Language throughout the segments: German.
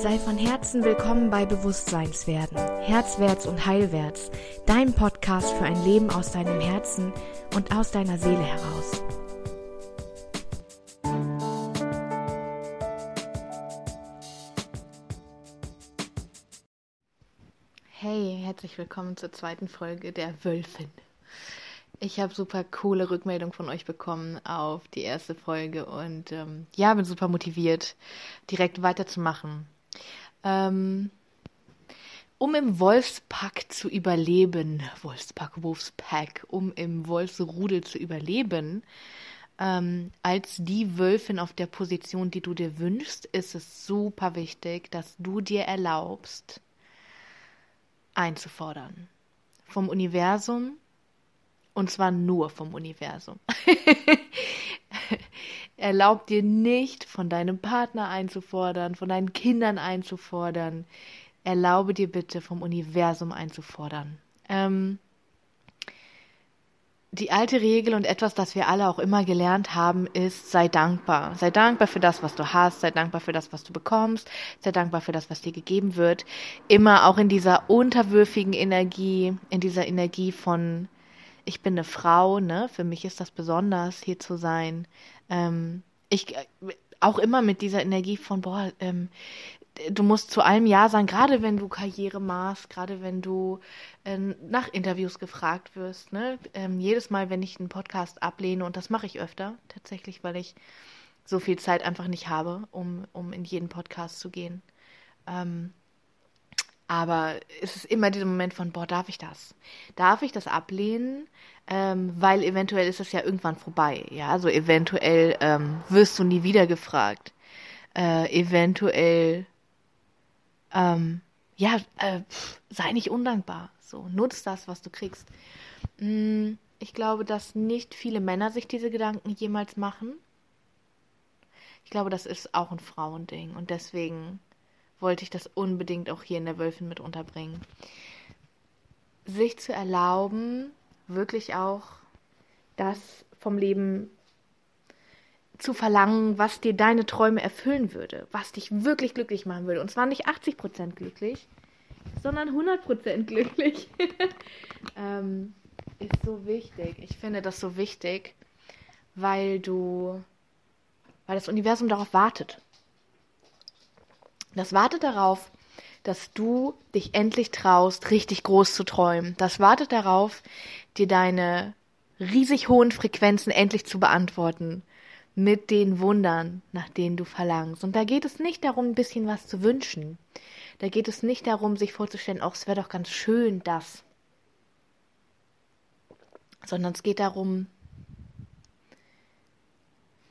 Sei von Herzen willkommen bei Bewusstseinswerden, Herzwärts und Heilwärts, dein Podcast für ein Leben aus deinem Herzen und aus deiner Seele heraus. Hey, herzlich willkommen zur zweiten Folge der Wölfin. Ich habe super coole Rückmeldung von euch bekommen auf die erste Folge und ähm, ja, bin super motiviert, direkt weiterzumachen. Ähm, um im Wolfspack zu überleben, Wolfspack, Wolfspack, um im Wolfsrudel zu überleben, ähm, als die Wölfin auf der Position, die du dir wünschst, ist es super wichtig, dass du dir erlaubst, einzufordern. Vom Universum, und zwar nur vom Universum. Erlaub dir nicht, von deinem Partner einzufordern, von deinen Kindern einzufordern. Erlaube dir bitte, vom Universum einzufordern. Ähm, die alte Regel und etwas, das wir alle auch immer gelernt haben, ist, sei dankbar. Sei dankbar für das, was du hast, sei dankbar für das, was du bekommst, sei dankbar für das, was dir gegeben wird. Immer auch in dieser unterwürfigen Energie, in dieser Energie von ich bin eine Frau, ne? Für mich ist das besonders, hier zu sein. Ähm, ich äh, auch immer mit dieser Energie von, boah, ähm, du musst zu allem Ja sagen, gerade wenn du Karriere machst, gerade wenn du äh, nach Interviews gefragt wirst. Ne? Ähm, jedes Mal, wenn ich einen Podcast ablehne, und das mache ich öfter, tatsächlich, weil ich so viel Zeit einfach nicht habe, um, um in jeden Podcast zu gehen. Ähm, aber es ist immer dieser Moment von, boah, darf ich das? Darf ich das ablehnen? Ähm, weil eventuell ist es ja irgendwann vorbei. Ja, also eventuell ähm, wirst du nie wieder gefragt. Äh, eventuell, ähm, ja, äh, sei nicht undankbar. So, nutz das, was du kriegst. Mm, ich glaube, dass nicht viele Männer sich diese Gedanken jemals machen. Ich glaube, das ist auch ein Frauending. Und deswegen wollte ich das unbedingt auch hier in der Wölfin mit unterbringen. Sich zu erlauben, wirklich auch das vom Leben zu verlangen, was dir deine Träume erfüllen würde, was dich wirklich glücklich machen würde. Und zwar nicht 80% glücklich, sondern 100% glücklich. ähm, ist so wichtig. Ich finde das so wichtig, weil du, weil das Universum darauf wartet. Das wartet darauf, dass du dich endlich traust, richtig groß zu träumen. Das wartet darauf, dir deine riesig hohen Frequenzen endlich zu beantworten. Mit den Wundern, nach denen du verlangst. Und da geht es nicht darum, ein bisschen was zu wünschen. Da geht es nicht darum, sich vorzustellen, auch es wäre doch ganz schön, das. Sondern es geht darum,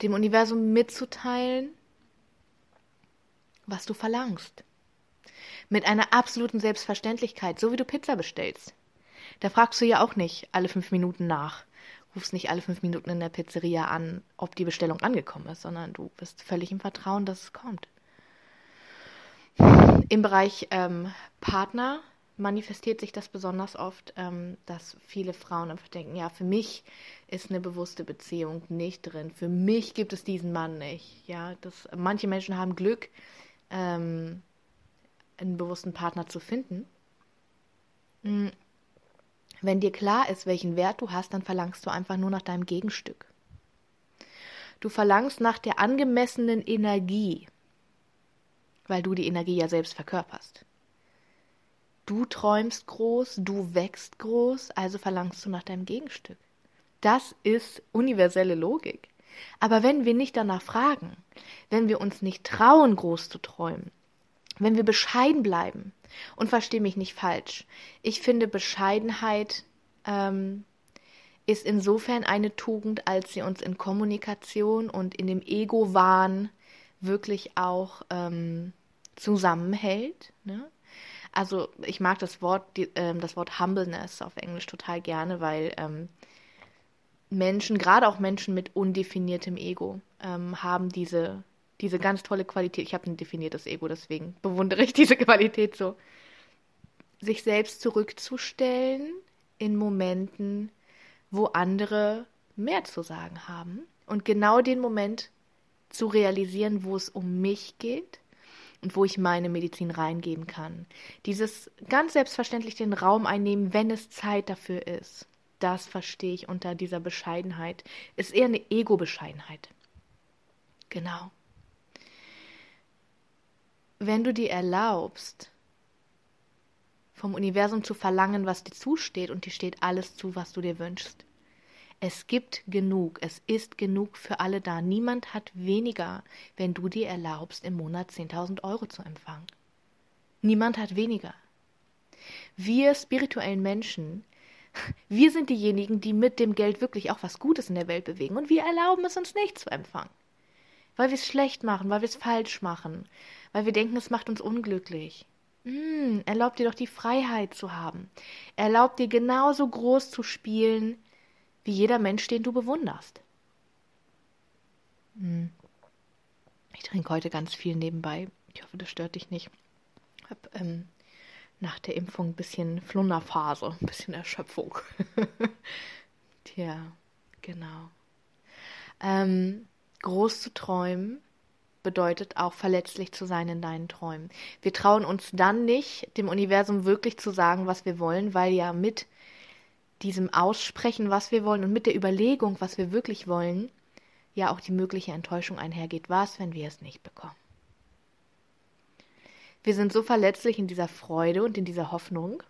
dem Universum mitzuteilen, was du verlangst. Mit einer absoluten Selbstverständlichkeit, so wie du Pizza bestellst. Da fragst du ja auch nicht alle fünf Minuten nach, rufst nicht alle fünf Minuten in der Pizzeria an, ob die Bestellung angekommen ist, sondern du bist völlig im Vertrauen, dass es kommt. Im Bereich ähm, Partner manifestiert sich das besonders oft, ähm, dass viele Frauen einfach denken, ja, für mich ist eine bewusste Beziehung nicht drin. Für mich gibt es diesen Mann nicht. Ja, das, manche Menschen haben Glück, ähm, einen bewussten Partner zu finden. Mm. Wenn dir klar ist, welchen Wert du hast, dann verlangst du einfach nur nach deinem Gegenstück. Du verlangst nach der angemessenen Energie, weil du die Energie ja selbst verkörperst. Du träumst groß, du wächst groß, also verlangst du nach deinem Gegenstück. Das ist universelle Logik. Aber wenn wir nicht danach fragen, wenn wir uns nicht trauen, groß zu träumen, wenn wir bescheiden bleiben, und verstehe mich nicht falsch, ich finde Bescheidenheit ähm, ist insofern eine Tugend, als sie uns in Kommunikation und in dem Ego-Wahn wirklich auch ähm, zusammenhält. Ne? Also ich mag das Wort, die, äh, das Wort Humbleness auf Englisch total gerne, weil ähm, Menschen, gerade auch Menschen mit undefiniertem Ego, ähm, haben diese, diese ganz tolle Qualität. Ich habe ein definiertes Ego, deswegen bewundere ich diese Qualität so. Sich selbst zurückzustellen in Momenten, wo andere mehr zu sagen haben und genau den Moment zu realisieren, wo es um mich geht und wo ich meine Medizin reingeben kann. Dieses ganz selbstverständlich den Raum einnehmen, wenn es Zeit dafür ist. Das verstehe ich unter dieser Bescheidenheit. Ist eher eine Ego-Bescheidenheit. Genau. Wenn du dir erlaubst, vom Universum zu verlangen, was dir zusteht, und dir steht alles zu, was du dir wünschst. Es gibt genug, es ist genug für alle da. Niemand hat weniger, wenn du dir erlaubst, im Monat 10.000 Euro zu empfangen. Niemand hat weniger. Wir spirituellen Menschen, wir sind diejenigen, die mit dem Geld wirklich auch was Gutes in der Welt bewegen und wir erlauben es uns nicht zu empfangen. Weil wir es schlecht machen, weil wir es falsch machen, weil wir denken, es macht uns unglücklich. Mm, erlaub dir doch die Freiheit zu haben. Erlaub dir genauso groß zu spielen wie jeder Mensch, den du bewunderst. Mm. Ich trinke heute ganz viel nebenbei. Ich hoffe, das stört dich nicht. Ich habe ähm, nach der Impfung ein bisschen Flunderphase, ein bisschen Erschöpfung. Tja, genau. Ähm, groß zu träumen bedeutet auch verletzlich zu sein in deinen Träumen. Wir trauen uns dann nicht, dem Universum wirklich zu sagen, was wir wollen, weil ja mit diesem Aussprechen, was wir wollen und mit der Überlegung, was wir wirklich wollen, ja auch die mögliche Enttäuschung einhergeht. Was, wenn wir es nicht bekommen? Wir sind so verletzlich in dieser Freude und in dieser Hoffnung,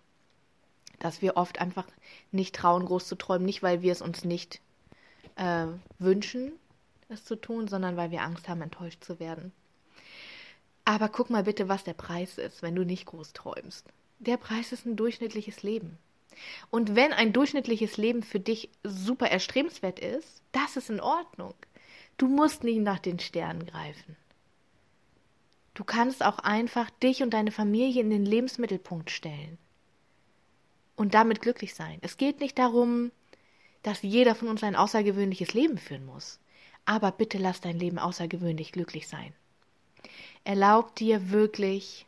dass wir oft einfach nicht trauen, groß zu träumen, nicht weil wir es uns nicht äh, wünschen, es zu tun, sondern weil wir Angst haben, enttäuscht zu werden. Aber guck mal bitte, was der Preis ist, wenn du nicht groß träumst. Der Preis ist ein durchschnittliches Leben. Und wenn ein durchschnittliches Leben für dich super erstrebenswert ist, das ist in Ordnung. Du musst nicht nach den Sternen greifen. Du kannst auch einfach dich und deine Familie in den Lebensmittelpunkt stellen und damit glücklich sein. Es geht nicht darum, dass jeder von uns ein außergewöhnliches Leben führen muss aber bitte lass dein Leben außergewöhnlich glücklich sein. Erlaub dir wirklich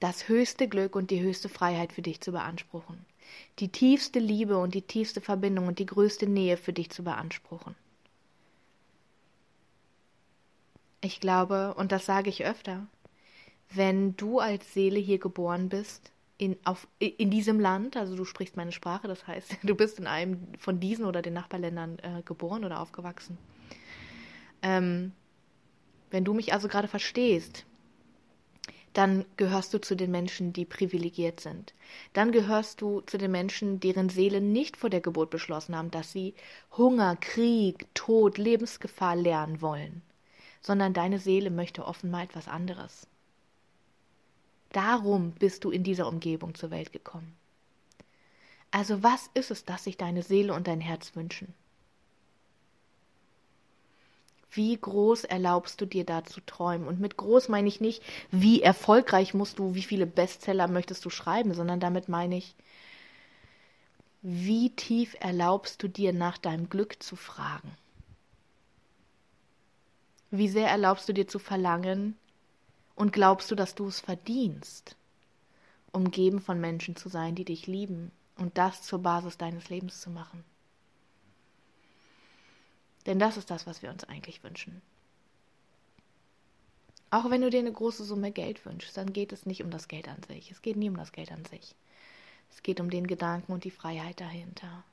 das höchste Glück und die höchste Freiheit für dich zu beanspruchen, die tiefste Liebe und die tiefste Verbindung und die größte Nähe für dich zu beanspruchen. Ich glaube, und das sage ich öfter, wenn du als Seele hier geboren bist, in, auf, in diesem Land, also du sprichst meine Sprache, das heißt, du bist in einem von diesen oder den Nachbarländern äh, geboren oder aufgewachsen. Ähm, wenn du mich also gerade verstehst, dann gehörst du zu den Menschen, die privilegiert sind. Dann gehörst du zu den Menschen, deren Seelen nicht vor der Geburt beschlossen haben, dass sie Hunger, Krieg, Tod, Lebensgefahr lernen wollen, sondern deine Seele möchte offenbar etwas anderes. Darum bist du in dieser Umgebung zur Welt gekommen. Also was ist es, das sich deine Seele und dein Herz wünschen? Wie groß erlaubst du dir da zu träumen? Und mit groß meine ich nicht, wie erfolgreich musst du, wie viele Bestseller möchtest du schreiben, sondern damit meine ich, wie tief erlaubst du dir nach deinem Glück zu fragen? Wie sehr erlaubst du dir zu verlangen, und glaubst du, dass du es verdienst, umgeben von Menschen zu sein, die dich lieben und das zur Basis deines Lebens zu machen? Denn das ist das, was wir uns eigentlich wünschen. Auch wenn du dir eine große Summe Geld wünschst, dann geht es nicht um das Geld an sich. Es geht nie um das Geld an sich. Es geht um den Gedanken und die Freiheit dahinter.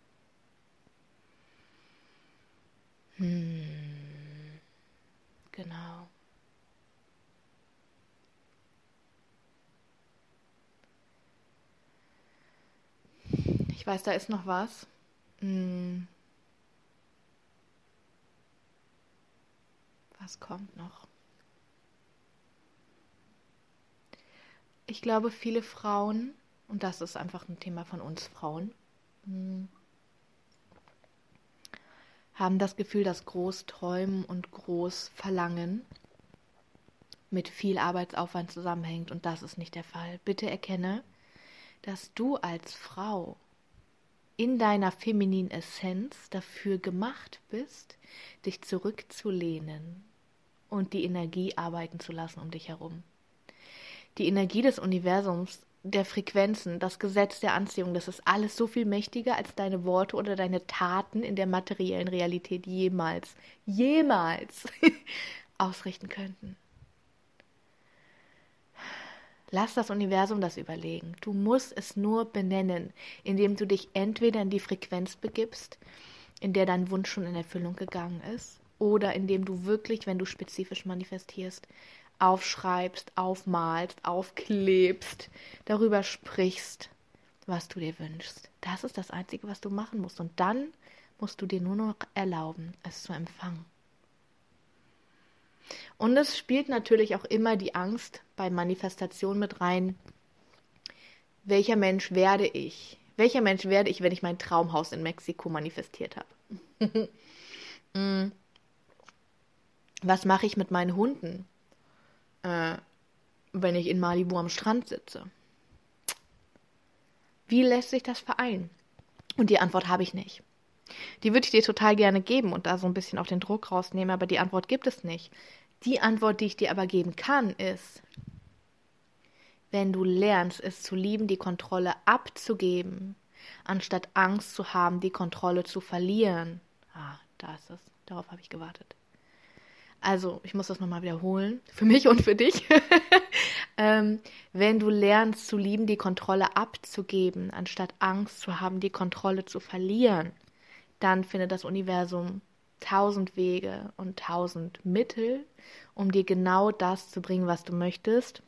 Hm. Genau. Ich weiß, da ist noch was. Hm. Was kommt noch? Ich glaube, viele Frauen, und das ist einfach ein Thema von uns Frauen, hm, haben das Gefühl, dass Großträumen und Großverlangen mit viel Arbeitsaufwand zusammenhängt und das ist nicht der Fall. Bitte erkenne, dass du als Frau in deiner femininen Essenz dafür gemacht bist, dich zurückzulehnen und die Energie arbeiten zu lassen um dich herum. Die Energie des Universums, der Frequenzen, das Gesetz der Anziehung, das ist alles so viel mächtiger, als deine Worte oder deine Taten in der materiellen Realität jemals, jemals ausrichten könnten. Lass das Universum das überlegen. Du musst es nur benennen, indem du dich entweder in die Frequenz begibst, in der dein Wunsch schon in Erfüllung gegangen ist, oder indem du wirklich, wenn du spezifisch manifestierst, aufschreibst, aufmalst, aufklebst, darüber sprichst, was du dir wünschst. Das ist das Einzige, was du machen musst. Und dann musst du dir nur noch erlauben, es zu empfangen. Und es spielt natürlich auch immer die Angst bei Manifestation mit rein. Welcher Mensch werde ich? Welcher Mensch werde ich, wenn ich mein Traumhaus in Mexiko manifestiert habe? Mm. Was mache ich mit meinen Hunden, äh, wenn ich in Malibu am Strand sitze? Wie lässt sich das vereinen? Und die Antwort habe ich nicht. Die würde ich dir total gerne geben und da so ein bisschen auch den Druck rausnehmen, aber die Antwort gibt es nicht. Die Antwort, die ich dir aber geben kann, ist, wenn du lernst, es zu lieben, die Kontrolle abzugeben, anstatt Angst zu haben, die Kontrolle zu verlieren. Ah, da ist es. Darauf habe ich gewartet. Also, ich muss das nochmal wiederholen, für mich und für dich. ähm, wenn du lernst zu lieben, die Kontrolle abzugeben, anstatt Angst zu haben, die Kontrolle zu verlieren, dann findet das Universum tausend Wege und tausend Mittel, um dir genau das zu bringen, was du möchtest,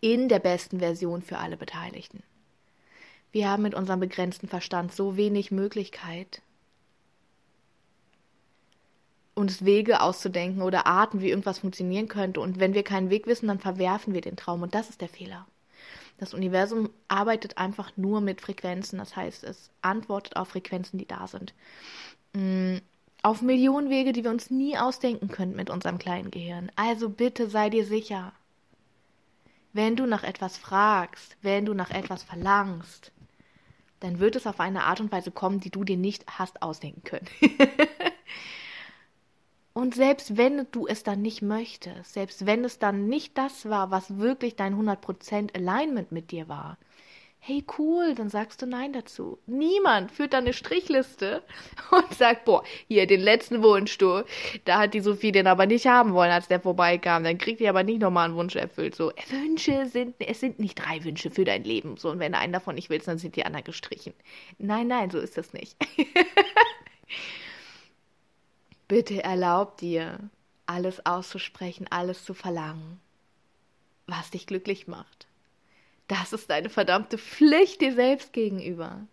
in der besten Version für alle Beteiligten. Wir haben mit unserem begrenzten Verstand so wenig Möglichkeit, uns Wege auszudenken oder Arten, wie irgendwas funktionieren könnte. Und wenn wir keinen Weg wissen, dann verwerfen wir den Traum. Und das ist der Fehler. Das Universum arbeitet einfach nur mit Frequenzen. Das heißt, es antwortet auf Frequenzen, die da sind. Mm, auf Millionen Wege, die wir uns nie ausdenken könnten mit unserem kleinen Gehirn. Also bitte sei dir sicher. Wenn du nach etwas fragst, wenn du nach etwas verlangst, dann wird es auf eine Art und Weise kommen, die du dir nicht hast ausdenken können. Und selbst wenn du es dann nicht möchtest, selbst wenn es dann nicht das war, was wirklich dein 100% Alignment mit dir war, hey cool, dann sagst du Nein dazu. Niemand führt dann eine Strichliste und sagt, boah, hier den letzten Wunsch, du, da hat die Sophie den aber nicht haben wollen, als der vorbeikam. Dann kriegt die aber nicht nochmal einen Wunsch erfüllt. So, Wünsche sind, es sind nicht drei Wünsche für dein Leben. So, und wenn du einen davon nicht willst, dann sind die anderen gestrichen. Nein, nein, so ist das nicht. Bitte erlaub dir, alles auszusprechen, alles zu verlangen, was dich glücklich macht. Das ist deine verdammte Pflicht dir selbst gegenüber.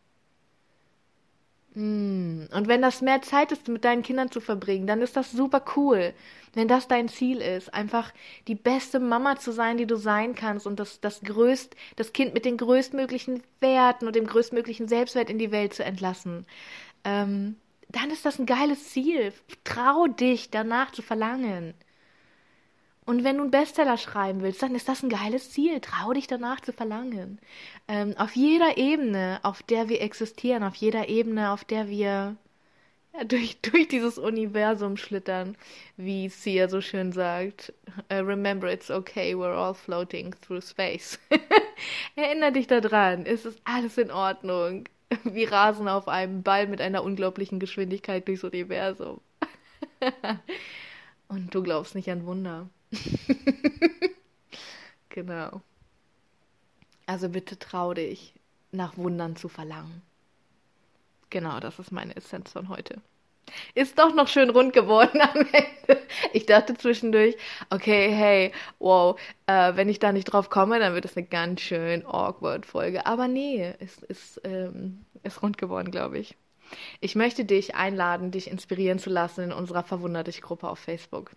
Hm, und wenn das mehr Zeit ist, mit deinen Kindern zu verbringen, dann ist das super cool. Wenn das dein Ziel ist, einfach die beste Mama zu sein, die du sein kannst und das, das größt, das Kind mit den größtmöglichen Werten und dem größtmöglichen Selbstwert in die Welt zu entlassen. Ähm, dann ist das ein geiles Ziel. Trau dich, danach zu verlangen. Und wenn du einen Bestseller schreiben willst, dann ist das ein geiles Ziel. Trau dich danach zu verlangen. Ähm, auf jeder Ebene, auf der wir existieren, auf jeder Ebene, auf der wir ja, durch, durch dieses Universum schlittern, wie Sia so schön sagt. Uh, remember, it's okay, we're all floating through space. Erinner dich daran, es ist alles in Ordnung. Wir rasen auf einem Ball mit einer unglaublichen Geschwindigkeit durchs Universum. Und du glaubst nicht an Wunder. genau. Also bitte trau dich, nach Wundern zu verlangen. Genau, das ist meine Essenz von heute. Ist doch noch schön rund geworden am Ende. Ich dachte zwischendurch, okay, hey, wow, äh, wenn ich da nicht drauf komme, dann wird es eine ganz schön awkward Folge. Aber nee, es ist, ähm, ist rund geworden, glaube ich. Ich möchte dich einladen, dich inspirieren zu lassen in unserer Verwunder dich Gruppe auf Facebook.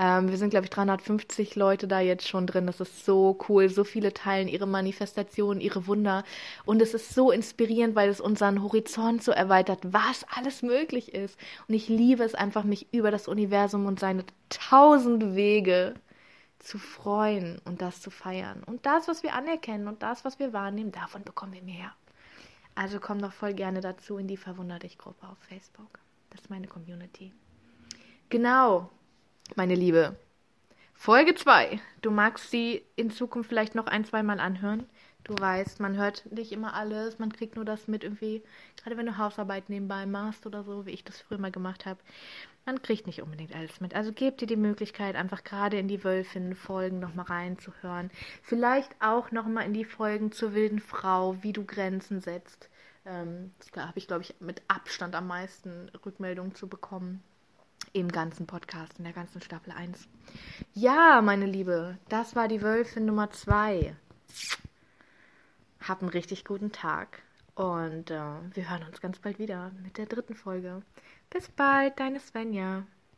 Ähm, wir sind, glaube ich, 350 Leute da jetzt schon drin. Das ist so cool. So viele teilen ihre Manifestationen, ihre Wunder. Und es ist so inspirierend, weil es unseren Horizont so erweitert, was alles möglich ist. Und ich liebe es einfach, mich über das Universum und seine tausend Wege zu freuen und das zu feiern. Und das, was wir anerkennen und das, was wir wahrnehmen, davon bekommen wir mehr. Also komm doch voll gerne dazu in die Verwunder dich Gruppe auf Facebook. Das ist meine Community. Genau, meine Liebe. Folge 2. Du magst sie in Zukunft vielleicht noch ein, zwei Mal anhören. Du weißt, man hört nicht immer alles, man kriegt nur das mit irgendwie, gerade wenn du Hausarbeit nebenbei machst oder so, wie ich das früher mal gemacht habe. Man kriegt nicht unbedingt alles mit. Also gebt dir die Möglichkeit, einfach gerade in die Wölfin-Folgen nochmal reinzuhören. Vielleicht auch nochmal in die Folgen zur wilden Frau, wie du Grenzen setzt. Ähm, da habe ich, glaube ich, mit Abstand am meisten Rückmeldungen zu bekommen im ganzen Podcast, in der ganzen Staffel 1. Ja, meine Liebe, das war die Wölfin Nummer 2. Hab einen richtig guten Tag und äh, wir hören uns ganz bald wieder mit der dritten Folge. Bis bald, deine Svenja.